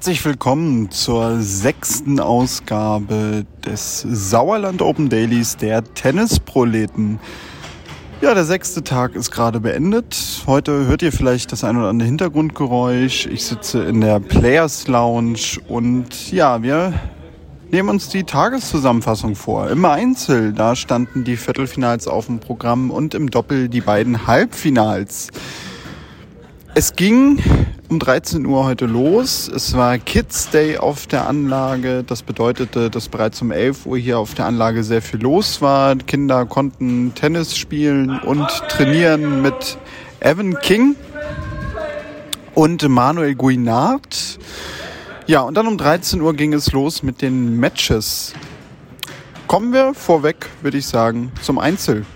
Herzlich willkommen zur sechsten Ausgabe des Sauerland Open Dailies der Tennisproleten. Ja, der sechste Tag ist gerade beendet. Heute hört ihr vielleicht das ein oder andere Hintergrundgeräusch. Ich sitze in der Players Lounge und ja, wir nehmen uns die Tageszusammenfassung vor. Im Einzel, da standen die Viertelfinals auf dem Programm und im Doppel die beiden Halbfinals. Es ging um 13 Uhr heute los. Es war Kids Day auf der Anlage. Das bedeutete, dass bereits um 11 Uhr hier auf der Anlage sehr viel los war. Kinder konnten Tennis spielen und trainieren mit Evan King und Manuel Guinard. Ja, und dann um 13 Uhr ging es los mit den Matches. Kommen wir vorweg, würde ich sagen, zum Einzel.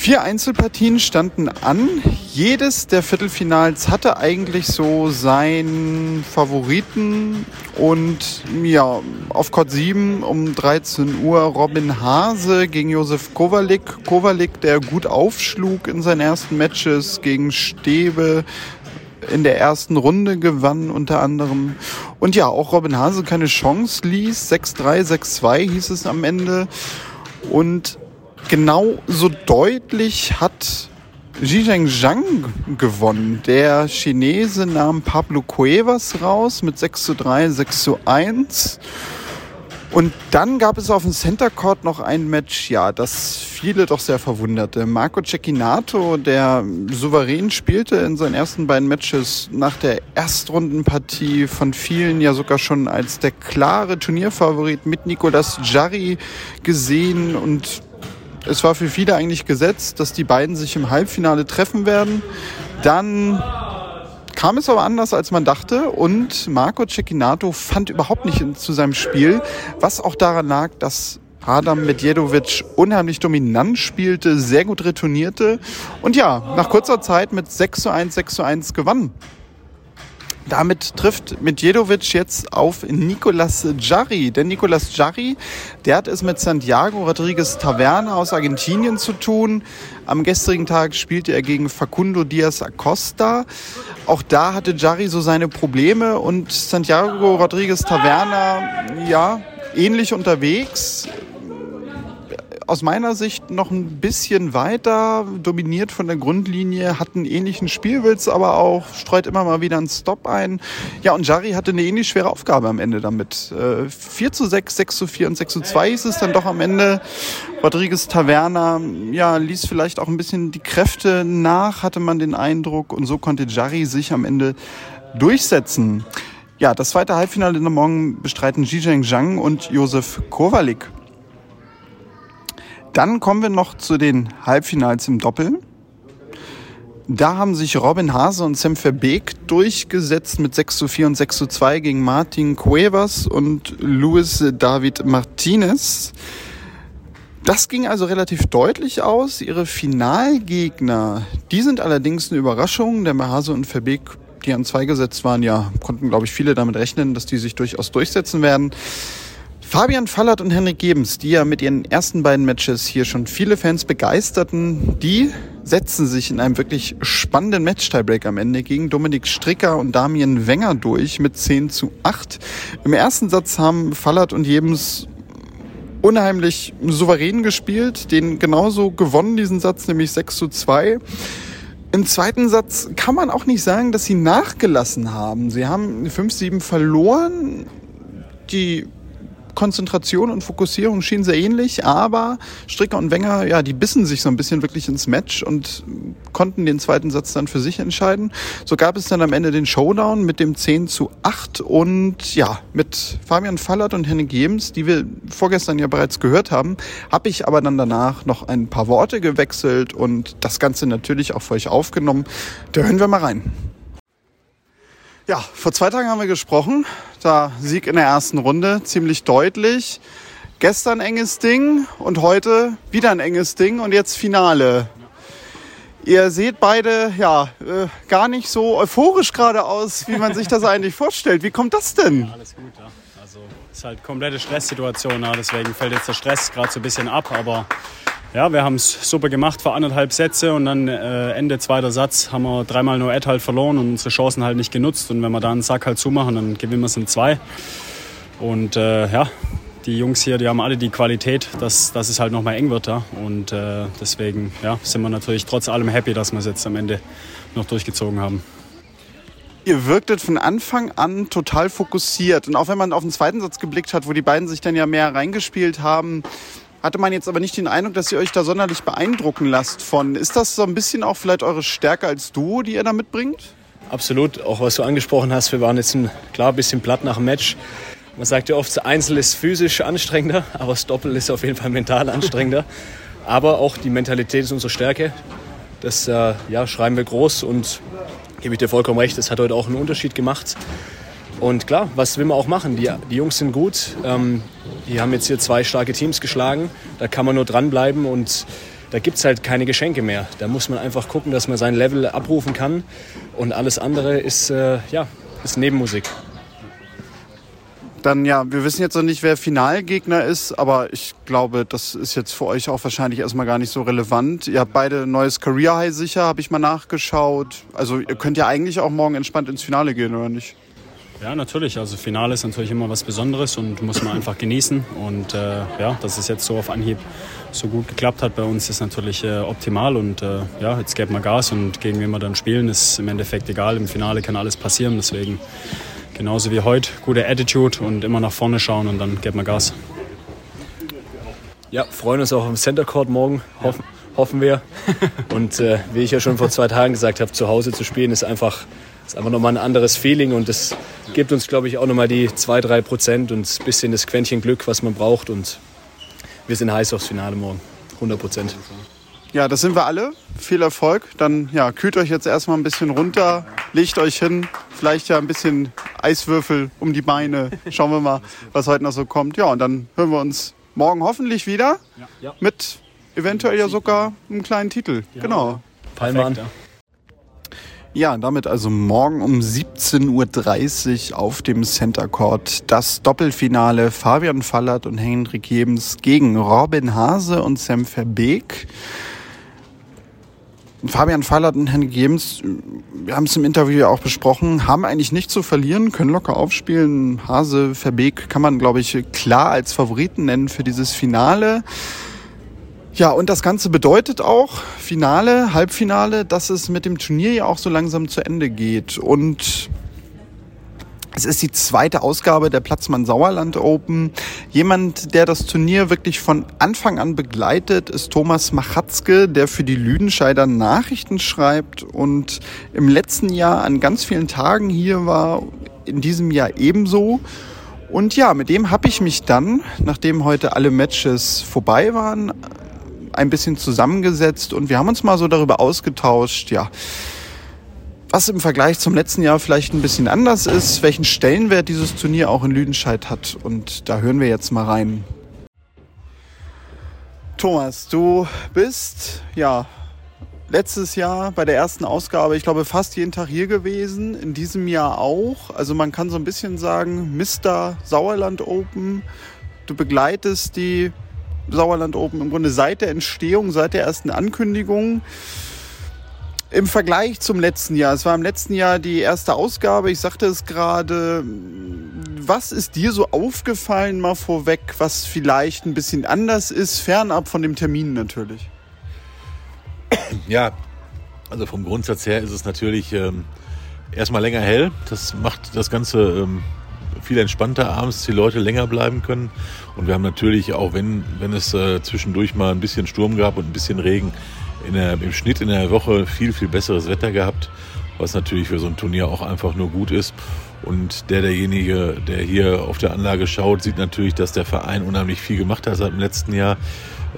Vier Einzelpartien standen an. Jedes der Viertelfinals hatte eigentlich so seinen Favoriten. Und ja, auf Court 7 um 13 Uhr Robin Hase gegen Josef Kowalik. Kowalik, der gut aufschlug in seinen ersten Matches gegen Stäbe in der ersten Runde gewann unter anderem. Und ja, auch Robin Hase keine Chance ließ. 6-3, 6-2 hieß es am Ende. Und genau so deutlich hat Zhizheng Zhang gewonnen. Der Chinese nahm Pablo Cuevas raus mit 6 zu 3, 6 zu 1. Und dann gab es auf dem Center Court noch ein Match, ja, das viele doch sehr verwunderte. Marco Cecchinato, der souverän spielte in seinen ersten beiden Matches nach der Erstrundenpartie von vielen ja sogar schon als der klare Turnierfavorit mit Nicolas Jarry gesehen und es war für viele eigentlich gesetzt, dass die beiden sich im Halbfinale treffen werden. Dann kam es aber anders, als man dachte und Marco Cecchinato fand überhaupt nicht zu seinem Spiel, was auch daran lag, dass Adam Medjedovic unheimlich dominant spielte, sehr gut retournierte und ja, nach kurzer Zeit mit 6 zu 1, 6 zu 1 gewann. Damit trifft Medjedovic jetzt auf Nicolas Jarry. Denn Nicolas Jarry, der hat es mit Santiago Rodriguez Taverna aus Argentinien zu tun. Am gestrigen Tag spielte er gegen Facundo Diaz Acosta. Auch da hatte Jarry so seine Probleme und Santiago Rodriguez Taverna, ja, ähnlich unterwegs aus meiner Sicht noch ein bisschen weiter, dominiert von der Grundlinie, hat einen ähnlichen Spielwitz, aber auch streut immer mal wieder einen Stop ein. Ja, und Jari hatte eine ähnlich schwere Aufgabe am Ende damit. 4 äh, zu 6, 6 zu 4 und 6 zu 2 ist es dann doch am Ende. Rodriguez Taverna, ja, ließ vielleicht auch ein bisschen die Kräfte nach, hatte man den Eindruck. Und so konnte Jari sich am Ende durchsetzen. Ja, das zweite Halbfinale in der Morgen bestreiten Zhizheng Zhang und Josef Kowalik. Dann kommen wir noch zu den Halbfinals im Doppel. Da haben sich Robin Hase und Sam Verbeek durchgesetzt mit 6 zu 4 und 6 zu 2 gegen Martin Cuevas und Luis David Martinez. Das ging also relativ deutlich aus. Ihre Finalgegner, die sind allerdings eine Überraschung. Der Hase und Verbeek, die an zwei gesetzt waren, ja, konnten, glaube ich, viele damit rechnen, dass die sich durchaus durchsetzen werden. Fabian Fallert und Henrik Gebens, die ja mit ihren ersten beiden Matches hier schon viele Fans begeisterten, die setzen sich in einem wirklich spannenden Match-Tiebreak am Ende gegen Dominik Stricker und Damien Wenger durch mit 10 zu 8. Im ersten Satz haben Fallert und Gebens unheimlich souverän gespielt, den genauso gewonnen, diesen Satz, nämlich 6 zu 2. Im zweiten Satz kann man auch nicht sagen, dass sie nachgelassen haben. Sie haben 5-7 verloren. Die Konzentration und Fokussierung schien sehr ähnlich, aber Stricker und Wenger, ja, die bissen sich so ein bisschen wirklich ins Match und konnten den zweiten Satz dann für sich entscheiden. So gab es dann am Ende den Showdown mit dem 10 zu 8 und ja, mit Fabian Fallert und Henning Jems, die wir vorgestern ja bereits gehört haben, habe ich aber dann danach noch ein paar Worte gewechselt und das Ganze natürlich auch für euch aufgenommen. Da hören wir mal rein. Ja, vor zwei Tagen haben wir gesprochen. Da Sieg in der ersten Runde, ziemlich deutlich. Gestern enges Ding und heute wieder ein enges Ding und jetzt Finale. Ihr seht beide ja äh, gar nicht so euphorisch gerade aus, wie man sich das eigentlich vorstellt. Wie kommt das denn? Ja, alles gut, ja. Also es ist halt komplette Stresssituation, ja. deswegen fällt jetzt der Stress gerade so ein bisschen ab, aber ja, wir haben es super gemacht für anderthalb Sätze und dann äh, Ende zweiter Satz haben wir dreimal nur Ad halt verloren und unsere Chancen halt nicht genutzt. Und wenn wir da einen Sack halt zumachen, dann gewinnen wir es in zwei. Und äh, ja, die Jungs hier, die haben alle die Qualität, dass, dass es halt nochmal eng wird. Ja. Und äh, deswegen ja, sind wir natürlich trotz allem happy, dass wir es jetzt am Ende noch durchgezogen haben. Ihr wirktet von Anfang an total fokussiert. Und auch wenn man auf den zweiten Satz geblickt hat, wo die beiden sich dann ja mehr reingespielt haben, hatte man jetzt aber nicht den Eindruck, dass ihr euch da sonderlich beeindrucken lasst von. Ist das so ein bisschen auch vielleicht eure Stärke als Duo, die ihr da mitbringt? Absolut, auch was du angesprochen hast, wir waren jetzt ein klar bisschen platt nach dem Match. Man sagt ja oft, das Einzel ist physisch anstrengender, aber das Doppel ist auf jeden Fall mental anstrengender. aber auch die Mentalität ist unsere Stärke. Das äh, ja, schreiben wir groß und gebe ich dir vollkommen recht, das hat heute auch einen Unterschied gemacht. Und klar, was will man auch machen? Die, die Jungs sind gut. Ähm, die haben jetzt hier zwei starke Teams geschlagen. Da kann man nur dranbleiben und da gibt es halt keine Geschenke mehr. Da muss man einfach gucken, dass man sein Level abrufen kann. Und alles andere ist, äh, ja, ist Nebenmusik. Dann ja, wir wissen jetzt noch nicht, wer Finalgegner ist, aber ich glaube, das ist jetzt für euch auch wahrscheinlich erstmal gar nicht so relevant. Ihr habt beide neues Career High sicher, habe ich mal nachgeschaut. Also ihr könnt ja eigentlich auch morgen entspannt ins Finale gehen, oder nicht? Ja, natürlich. Also Finale ist natürlich immer was Besonderes und muss man einfach genießen. Und äh, ja, dass es jetzt so auf Anhieb so gut geklappt hat bei uns, ist natürlich äh, optimal. Und äh, ja, jetzt geben wir Gas und gegen wen wir dann spielen, ist im Endeffekt egal. Im Finale kann alles passieren. Deswegen genauso wie heute, gute Attitude und immer nach vorne schauen und dann geben wir Gas. Ja, freuen uns auch am Center Court morgen, hoffen, hoffen wir. Und äh, wie ich ja schon vor zwei Tagen gesagt habe, zu Hause zu spielen ist einfach ist einfach nochmal ein anderes Feeling und das gibt uns, glaube ich, auch nochmal die 2-3 Prozent und ein bisschen das Quäntchen Glück, was man braucht. Und wir sind heiß aufs Finale morgen. 100 Prozent. Ja, das sind wir alle. Viel Erfolg. Dann ja, kühlt euch jetzt erstmal ein bisschen runter, legt euch hin, vielleicht ja ein bisschen Eiswürfel um die Beine. Schauen wir mal, was heute noch so kommt. Ja, und dann hören wir uns morgen hoffentlich wieder mit eventuell ja sogar einem kleinen Titel. Genau. Palme an. Ja, damit also morgen um 17.30 Uhr auf dem Center Court das Doppelfinale Fabian Fallert und Henrik Jebens gegen Robin Hase und Sam Verbeek. Fabian Fallert und Henrik Jebens, wir haben es im Interview ja auch besprochen, haben eigentlich nichts zu verlieren, können locker aufspielen. Hase, Verbeek kann man, glaube ich, klar als Favoriten nennen für dieses Finale. Ja, und das Ganze bedeutet auch Finale, Halbfinale, dass es mit dem Turnier ja auch so langsam zu Ende geht. Und es ist die zweite Ausgabe der Platzmann Sauerland Open. Jemand, der das Turnier wirklich von Anfang an begleitet, ist Thomas Machatzke, der für die Lüdenscheider Nachrichten schreibt und im letzten Jahr an ganz vielen Tagen hier war, in diesem Jahr ebenso. Und ja, mit dem habe ich mich dann, nachdem heute alle Matches vorbei waren, ein bisschen zusammengesetzt und wir haben uns mal so darüber ausgetauscht, ja, was im Vergleich zum letzten Jahr vielleicht ein bisschen anders ist, welchen Stellenwert dieses Turnier auch in Lüdenscheid hat. Und da hören wir jetzt mal rein. Thomas, du bist ja letztes Jahr bei der ersten Ausgabe, ich glaube, fast jeden Tag hier gewesen, in diesem Jahr auch. Also man kann so ein bisschen sagen, Mr. Sauerland Open. Du begleitest die Sauerland Open im Grunde seit der Entstehung, seit der ersten Ankündigung. Im Vergleich zum letzten Jahr, es war im letzten Jahr die erste Ausgabe, ich sagte es gerade, was ist dir so aufgefallen mal vorweg, was vielleicht ein bisschen anders ist, fernab von dem Termin natürlich? Ja, also vom Grundsatz her ist es natürlich ähm, erstmal länger hell. Das macht das Ganze ähm, viel entspannter abends, die Leute länger bleiben können. Und wir haben natürlich auch, wenn, wenn es äh, zwischendurch mal ein bisschen Sturm gab und ein bisschen Regen, in der, im Schnitt in der Woche viel, viel besseres Wetter gehabt, was natürlich für so ein Turnier auch einfach nur gut ist. Und der, derjenige, der hier auf der Anlage schaut, sieht natürlich, dass der Verein unheimlich viel gemacht hat seit dem letzten Jahr.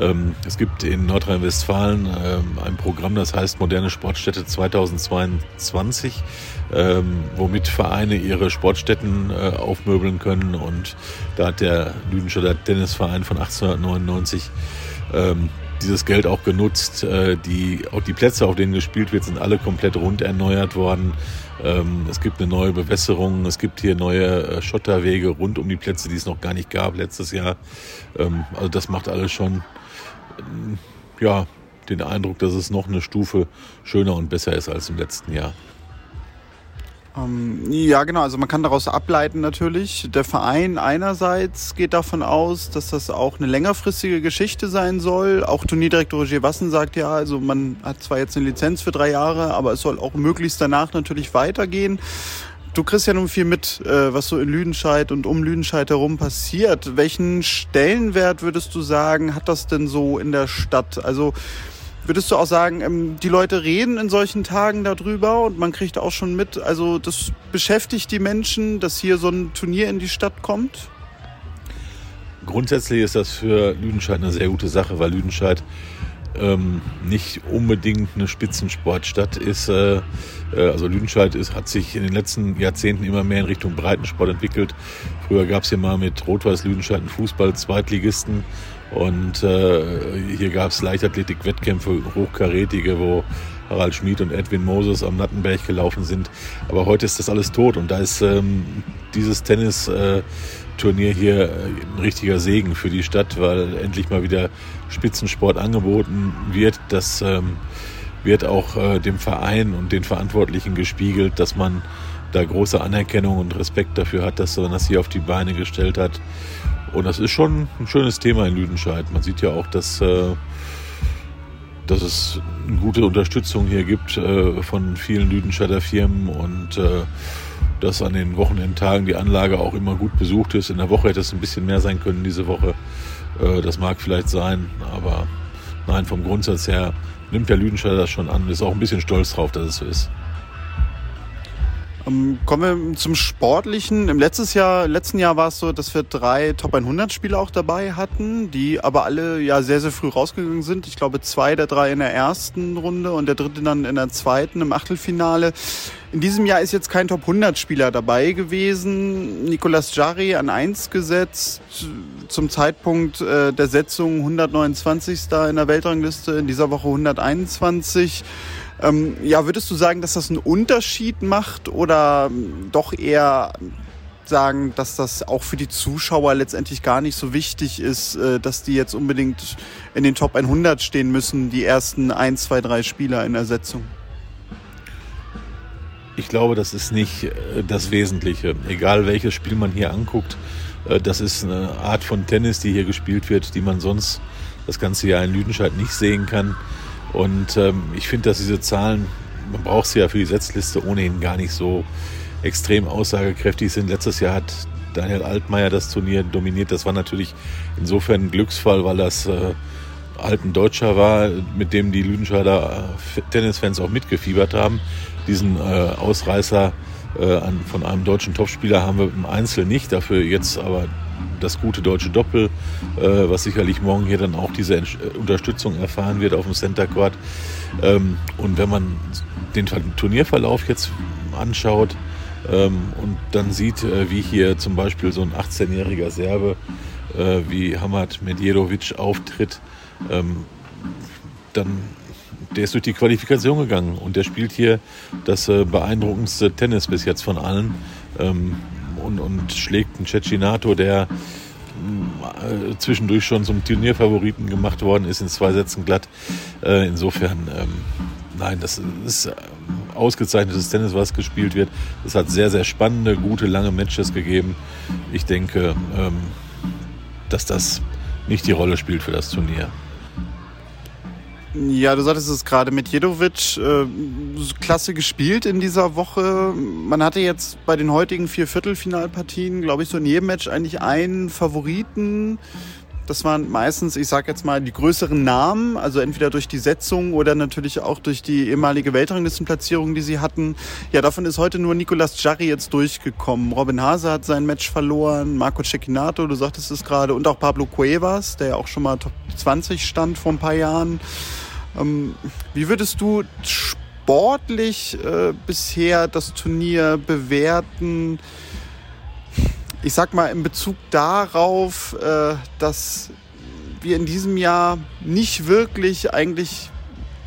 Ähm, es gibt in Nordrhein-Westfalen ähm, ein Programm, das heißt Moderne Sportstätte 2022, ähm, womit Vereine ihre Sportstätten äh, aufmöbeln können. Und da hat der Lüdenstädter Tennisverein von 1899 dieses Geld auch genutzt. Äh, die, auch die Plätze, auf denen gespielt wird, sind alle komplett rund erneuert worden. Es gibt eine neue Bewässerung, es gibt hier neue äh, Schotterwege rund um die Plätze, die es noch gar nicht gab letztes Jahr. Also das macht alles schon ja, den Eindruck, dass es noch eine Stufe schöner und besser ist als im letzten Jahr. Ähm, ja, genau. Also man kann daraus ableiten natürlich. Der Verein einerseits geht davon aus, dass das auch eine längerfristige Geschichte sein soll. Auch Turnierdirektor Roger Wassen sagt ja, also man hat zwar jetzt eine Lizenz für drei Jahre, aber es soll auch möglichst danach natürlich weitergehen. Du kriegst ja nun viel mit, äh, was so in Lüdenscheid und um Lüdenscheid herum passiert. Welchen Stellenwert würdest du sagen, hat das denn so in der Stadt? Also Würdest du auch sagen, ähm, die Leute reden in solchen Tagen darüber und man kriegt auch schon mit, also das beschäftigt die Menschen, dass hier so ein Turnier in die Stadt kommt? Grundsätzlich ist das für Lüdenscheid eine sehr gute Sache, weil Lüdenscheid ähm, nicht unbedingt eine Spitzensportstadt ist. Äh, äh, also Lüdenscheid ist, hat sich in den letzten Jahrzehnten immer mehr in Richtung Breitensport entwickelt. Früher gab es hier mal mit Rot-Weiß Lüdenscheid einen Fußball-Zweitligisten und äh, hier gab es Leichtathletik-Wettkämpfe, hochkarätige, wo Harald Schmid und Edwin Moses am Nattenberg gelaufen sind. Aber heute ist das alles tot und da ist ähm, dieses Tennisturnier äh, hier ein richtiger Segen für die Stadt, weil endlich mal wieder Spitzensport angeboten wird. Das ähm, wird auch äh, dem Verein und den Verantwortlichen gespiegelt, dass man da große Anerkennung und Respekt dafür hat, dass man das hier auf die Beine gestellt hat. Und das ist schon ein schönes Thema in Lüdenscheid. Man sieht ja auch, dass, äh, dass es eine gute Unterstützung hier gibt äh, von vielen Lüdenscheider Firmen und äh, dass an den Wochenendtagen die Anlage auch immer gut besucht ist. In der Woche hätte es ein bisschen mehr sein können diese Woche. Äh, das mag vielleicht sein, aber nein, vom Grundsatz her nimmt der Lüdenscheider das schon an. Ist auch ein bisschen stolz drauf, dass es so ist. Ähm, kommen wir zum Sportlichen. Im letztes Jahr, letzten Jahr war es so, dass wir drei Top 100 Spieler auch dabei hatten, die aber alle ja sehr, sehr früh rausgegangen sind. Ich glaube, zwei der drei in der ersten Runde und der dritte dann in der zweiten im Achtelfinale. In diesem Jahr ist jetzt kein Top 100 Spieler dabei gewesen. Nicolas Jarry an 1 gesetzt, zum Zeitpunkt äh, der Setzung 129. in der Weltrangliste, in dieser Woche 121. Ähm, ja, würdest du sagen, dass das einen Unterschied macht oder ähm, doch eher sagen, dass das auch für die Zuschauer letztendlich gar nicht so wichtig ist, äh, dass die jetzt unbedingt in den Top 100 stehen müssen, die ersten 1, 2, 3 Spieler in der Setzung? Ich glaube, das ist nicht äh, das Wesentliche. Egal welches Spiel man hier anguckt, äh, das ist eine Art von Tennis, die hier gespielt wird, die man sonst das ganze Jahr in Lüdenscheid nicht sehen kann. Und ähm, ich finde, dass diese Zahlen, man braucht sie ja für die Setzliste ohnehin gar nicht so extrem aussagekräftig sind. Letztes Jahr hat Daniel Altmaier das Turnier dominiert. Das war natürlich insofern ein Glücksfall, weil das äh, alten Deutscher war, mit dem die Lüdenscheider äh, Tennisfans auch mitgefiebert haben. Diesen äh, Ausreißer äh, an, von einem deutschen Topspieler haben wir im Einzel nicht. Dafür jetzt aber das gute deutsche Doppel, äh, was sicherlich morgen hier dann auch diese Ent äh, Unterstützung erfahren wird auf dem Center Court. Ähm, und wenn man den Turnierverlauf jetzt anschaut ähm, und dann sieht, äh, wie hier zum Beispiel so ein 18-jähriger Serbe äh, wie Hamad Medjedovic auftritt, ähm, dann der ist durch die Qualifikation gegangen und der spielt hier das äh, beeindruckendste Tennis bis jetzt von allen. Und, und schlägt einen Cecchinato, der äh, zwischendurch schon zum Turnierfavoriten gemacht worden ist, in zwei Sätzen glatt. Äh, insofern, ähm, nein, das ist äh, ausgezeichnetes Tennis, was gespielt wird. Es hat sehr, sehr spannende, gute, lange Matches gegeben. Ich denke, ähm, dass das nicht die Rolle spielt für das Turnier. Ja, du sagtest es gerade mit Jedovic, äh, klasse gespielt in dieser Woche. Man hatte jetzt bei den heutigen vier Viertelfinalpartien, glaube ich, so in jedem Match eigentlich einen Favoriten. Das waren meistens, ich sag jetzt mal, die größeren Namen, also entweder durch die Setzung oder natürlich auch durch die ehemalige Weltranglistenplatzierung, die sie hatten. Ja, davon ist heute nur Nicolas Jarry jetzt durchgekommen. Robin Hase hat sein Match verloren, Marco Cecchinato, du sagtest es gerade, und auch Pablo Cuevas, der ja auch schon mal Top 20 stand vor ein paar Jahren. Ähm, wie würdest du sportlich äh, bisher das Turnier bewerten? Ich sag mal in Bezug darauf, äh, dass wir in diesem Jahr nicht wirklich eigentlich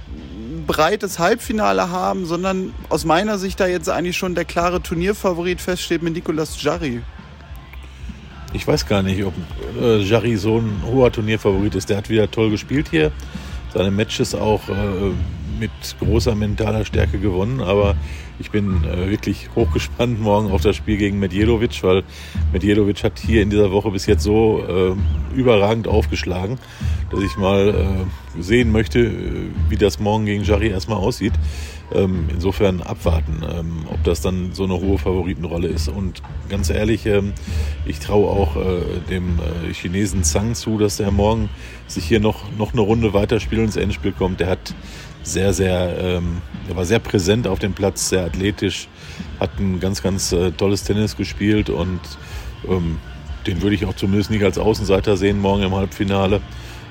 ein breites Halbfinale haben, sondern aus meiner Sicht da jetzt eigentlich schon der klare Turnierfavorit feststeht mit Nicolas Jarry. Ich weiß gar nicht, ob äh, Jarry so ein hoher Turnierfavorit ist. Der hat wieder toll gespielt hier seine Matches auch äh, mit großer mentaler Stärke gewonnen. Aber ich bin äh, wirklich hochgespannt morgen auf das Spiel gegen Medjedovic, weil Medjedovic hat hier in dieser Woche bis jetzt so äh, überragend aufgeschlagen, dass ich mal äh, sehen möchte, äh, wie das morgen gegen Jarry erstmal aussieht. Ähm, insofern abwarten, ähm, ob das dann so eine hohe Favoritenrolle ist. Und ganz ehrlich, ähm, ich traue auch äh, dem äh, Chinesen Zhang zu, dass der morgen sich hier noch, noch eine Runde weiterspielt und ins Endspiel kommt. Der hat sehr, sehr, ähm, er war sehr präsent auf dem Platz, sehr athletisch, hat ein ganz, ganz äh, tolles Tennis gespielt und ähm, den würde ich auch zumindest nicht als Außenseiter sehen morgen im Halbfinale.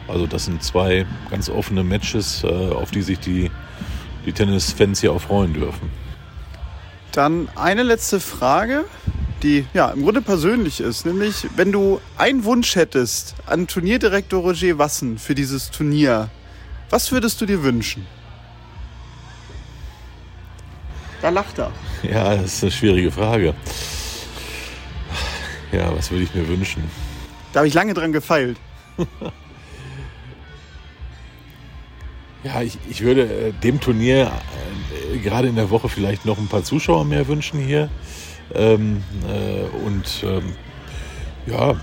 Also das sind zwei ganz offene Matches, äh, auf die sich die die Tennisfans hier auch freuen dürfen. Dann eine letzte Frage, die ja im Grunde persönlich ist, nämlich wenn du einen Wunsch hättest an Turnierdirektor Roger Wassen für dieses Turnier, was würdest du dir wünschen? Da lacht er. Ja, das ist eine schwierige Frage. Ja, was würde ich mir wünschen? Da habe ich lange dran gefeilt. Ja, ich, ich würde äh, dem Turnier äh, gerade in der Woche vielleicht noch ein paar Zuschauer mehr wünschen hier. Ähm, äh, und ähm, ja,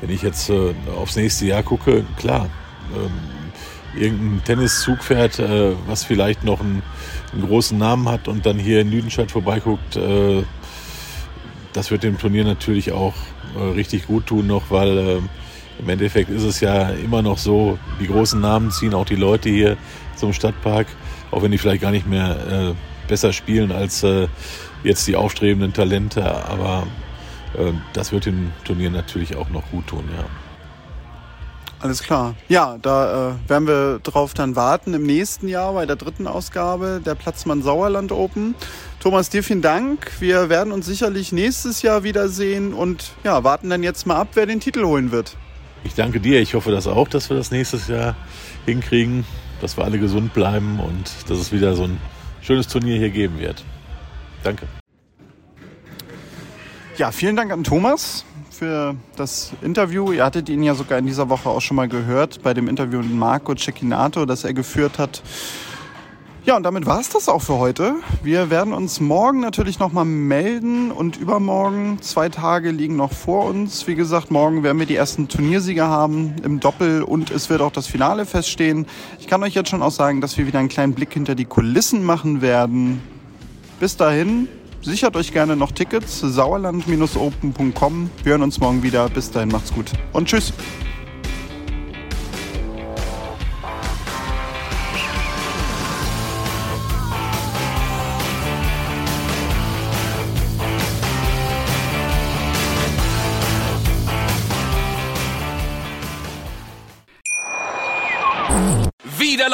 wenn ich jetzt äh, aufs nächste Jahr gucke, klar, ähm, irgendein Tenniszugpferd, äh, was vielleicht noch einen, einen, großen Namen hat und dann hier in Lüdenscheid vorbeiguckt, äh, das wird dem Turnier natürlich auch richtig gut tun noch, weil im Endeffekt ist es ja immer noch so, die großen Namen ziehen auch die Leute hier zum Stadtpark, auch wenn die vielleicht gar nicht mehr äh, besser spielen als äh, jetzt die aufstrebenden Talente. Aber äh, das wird dem Turnier natürlich auch noch gut tun, ja. Alles klar. Ja, da äh, werden wir drauf dann warten im nächsten Jahr bei der dritten Ausgabe der Platzmann Sauerland Open. Thomas, dir vielen Dank. Wir werden uns sicherlich nächstes Jahr wiedersehen und ja, warten dann jetzt mal ab, wer den Titel holen wird. Ich danke dir. Ich hoffe das auch, dass wir das nächstes Jahr hinkriegen, dass wir alle gesund bleiben und dass es wieder so ein schönes Turnier hier geben wird. Danke. Ja, vielen Dank an Thomas für das Interview. Ihr hattet ihn ja sogar in dieser Woche auch schon mal gehört bei dem Interview mit Marco Cecchinato, das er geführt hat ja, und damit war es das auch für heute. Wir werden uns morgen natürlich nochmal melden und übermorgen, zwei Tage liegen noch vor uns. Wie gesagt, morgen werden wir die ersten Turniersieger haben im Doppel und es wird auch das Finale feststehen. Ich kann euch jetzt schon auch sagen, dass wir wieder einen kleinen Blick hinter die Kulissen machen werden. Bis dahin, sichert euch gerne noch Tickets, sauerland-open.com. Wir hören uns morgen wieder. Bis dahin, macht's gut und tschüss.